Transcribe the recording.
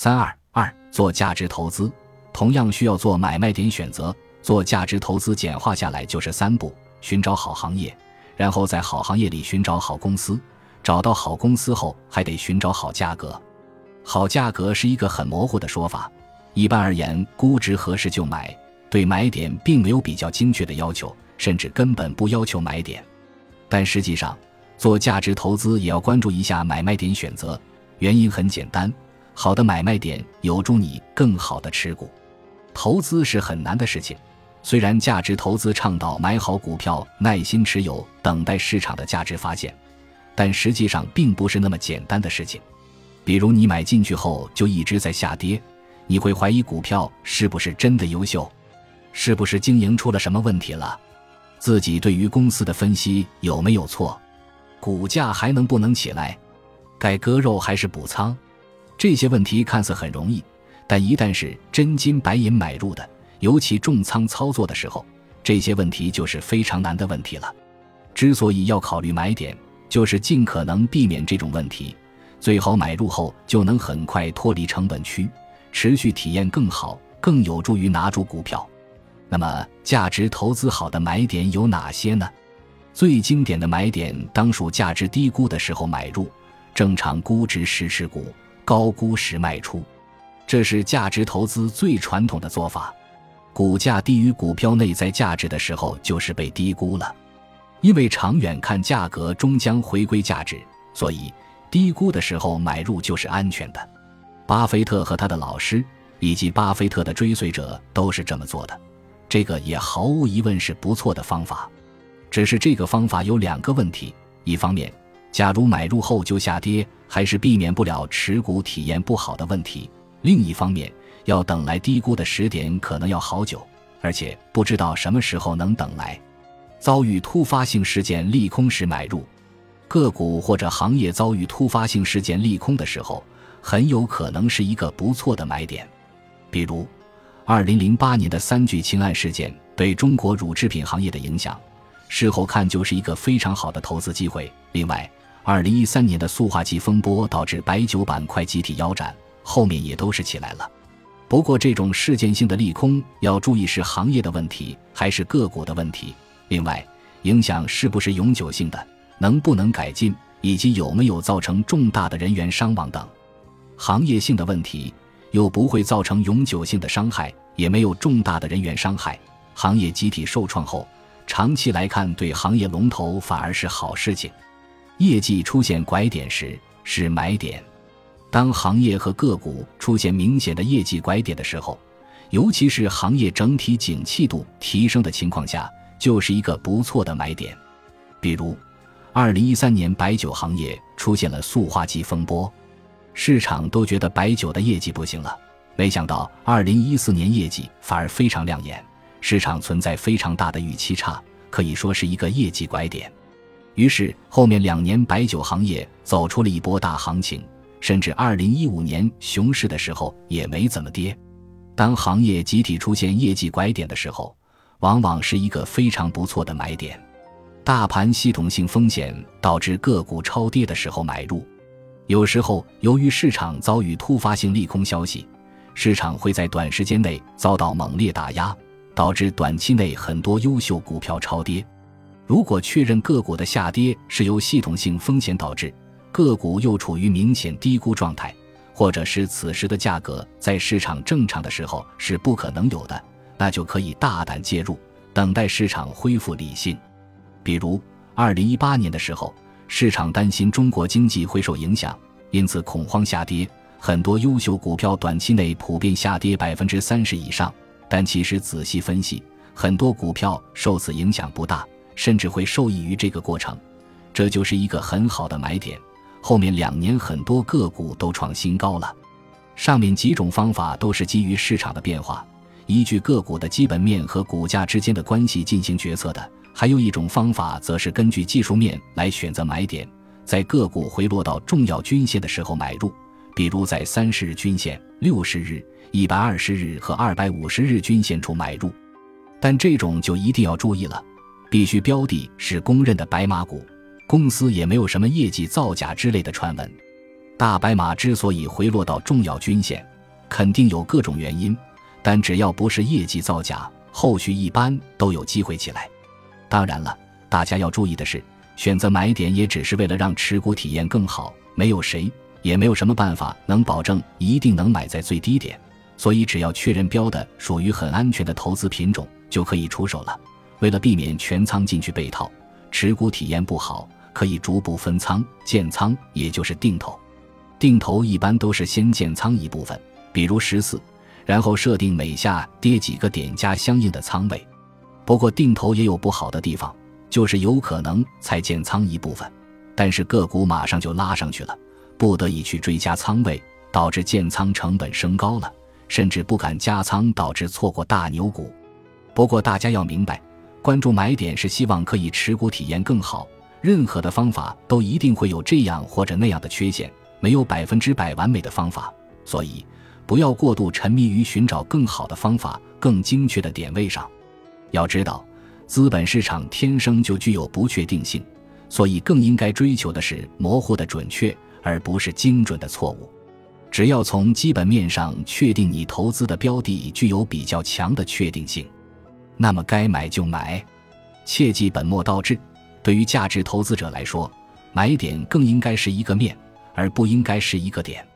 三二二，做价值投资，同样需要做买卖点选择。做价值投资简化下来就是三步：寻找好行业，然后在好行业里寻找好公司，找到好公司后还得寻找好价格。好价格是一个很模糊的说法，一般而言，估值合适就买，对买点并没有比较精确的要求，甚至根本不要求买点。但实际上，做价值投资也要关注一下买卖点选择，原因很简单，好的买卖点有助你更好的持股。投资是很难的事情。虽然价值投资倡导买好股票，耐心持有，等待市场的价值发现，但实际上并不是那么简单的事情。比如你买进去后就一直在下跌，你会怀疑股票是不是真的优秀，是不是经营出了什么问题了，自己对于公司的分析有没有错，股价还能不能起来，该割肉还是补仓？这些问题看似很容易，但一旦是真金白银买入的。尤其重仓操作的时候，这些问题就是非常难的问题了。之所以要考虑买点，就是尽可能避免这种问题，最好买入后就能很快脱离成本区，持续体验更好，更有助于拿住股票。那么，价值投资好的买点有哪些呢？最经典的买点当属价值低估的时候买入，正常估值时持股，高估时卖出，这是价值投资最传统的做法。股价低于股票内在价值的时候，就是被低估了。因为长远看，价格终将回归价值，所以低估的时候买入就是安全的。巴菲特和他的老师以及巴菲特的追随者都是这么做的，这个也毫无疑问是不错的方法。只是这个方法有两个问题：一方面，假如买入后就下跌，还是避免不了持股体验不好的问题；另一方面，要等来低估的时点可能要好久，而且不知道什么时候能等来。遭遇突发性事件利空时买入，个股或者行业遭遇突发性事件利空的时候，很有可能是一个不错的买点。比如，二零零八年的三聚氰胺事件对中国乳制品行业的影响，事后看就是一个非常好的投资机会。另外，二零一三年的塑化剂风波导致白酒板块集体腰斩，后面也都是起来了。不过，这种事件性的利空要注意是行业的问题还是个股的问题。另外，影响是不是永久性的，能不能改进，以及有没有造成重大的人员伤亡等。行业性的问题又不会造成永久性的伤害，也没有重大的人员伤害，行业集体受创后，长期来看对行业龙头反而是好事情。业绩出现拐点时是买点。当行业和个股出现明显的业绩拐点的时候，尤其是行业整体景气度提升的情况下，就是一个不错的买点。比如，二零一三年白酒行业出现了塑化剂风波，市场都觉得白酒的业绩不行了。没想到二零一四年业绩反而非常亮眼，市场存在非常大的预期差，可以说是一个业绩拐点。于是后面两年白酒行业走出了一波大行情。甚至二零一五年熊市的时候也没怎么跌。当行业集体出现业绩拐点的时候，往往是一个非常不错的买点。大盘系统性风险导致个股超跌的时候买入。有时候由于市场遭遇突发性利空消息，市场会在短时间内遭到猛烈打压，导致短期内很多优秀股票超跌。如果确认个股的下跌是由系统性风险导致，个股又处于明显低估状态，或者是此时的价格在市场正常的时候是不可能有的，那就可以大胆介入，等待市场恢复理性。比如，二零一八年的时候，市场担心中国经济会受影响，因此恐慌下跌，很多优秀股票短期内普遍下跌百分之三十以上。但其实仔细分析，很多股票受此影响不大，甚至会受益于这个过程，这就是一个很好的买点。后面两年很多个股都创新高了。上面几种方法都是基于市场的变化，依据个股的基本面和股价之间的关系进行决策的。还有一种方法，则是根据技术面来选择买点，在个股回落到重要均线的时候买入，比如在三十日均线、六十日、一百二十日和二百五十日均线处买入。但这种就一定要注意了，必须标的是公认的白马股。公司也没有什么业绩造假之类的传闻，大白马之所以回落到重要均线，肯定有各种原因，但只要不是业绩造假，后续一般都有机会起来。当然了，大家要注意的是，选择买点也只是为了让持股体验更好，没有谁也没有什么办法能保证一定能买在最低点。所以，只要确认标的属于很安全的投资品种，就可以出手了。为了避免全仓进去被套，持股体验不好，可以逐步分仓建仓，也就是定投。定投一般都是先建仓一部分，比如十四，然后设定每下跌几个点加相应的仓位。不过，定投也有不好的地方，就是有可能才建仓一部分，但是个股马上就拉上去了，不得已去追加仓位，导致建仓成本升高了。甚至不敢加仓，导致错过大牛股。不过大家要明白，关注买点是希望可以持股体验更好。任何的方法都一定会有这样或者那样的缺陷，没有百分之百完美的方法。所以，不要过度沉迷于寻找更好的方法、更精确的点位上。要知道，资本市场天生就具有不确定性，所以更应该追求的是模糊的准确，而不是精准的错误。只要从基本面上确定你投资的标的具有比较强的确定性，那么该买就买，切忌本末倒置。对于价值投资者来说，买点更应该是一个面，而不应该是一个点。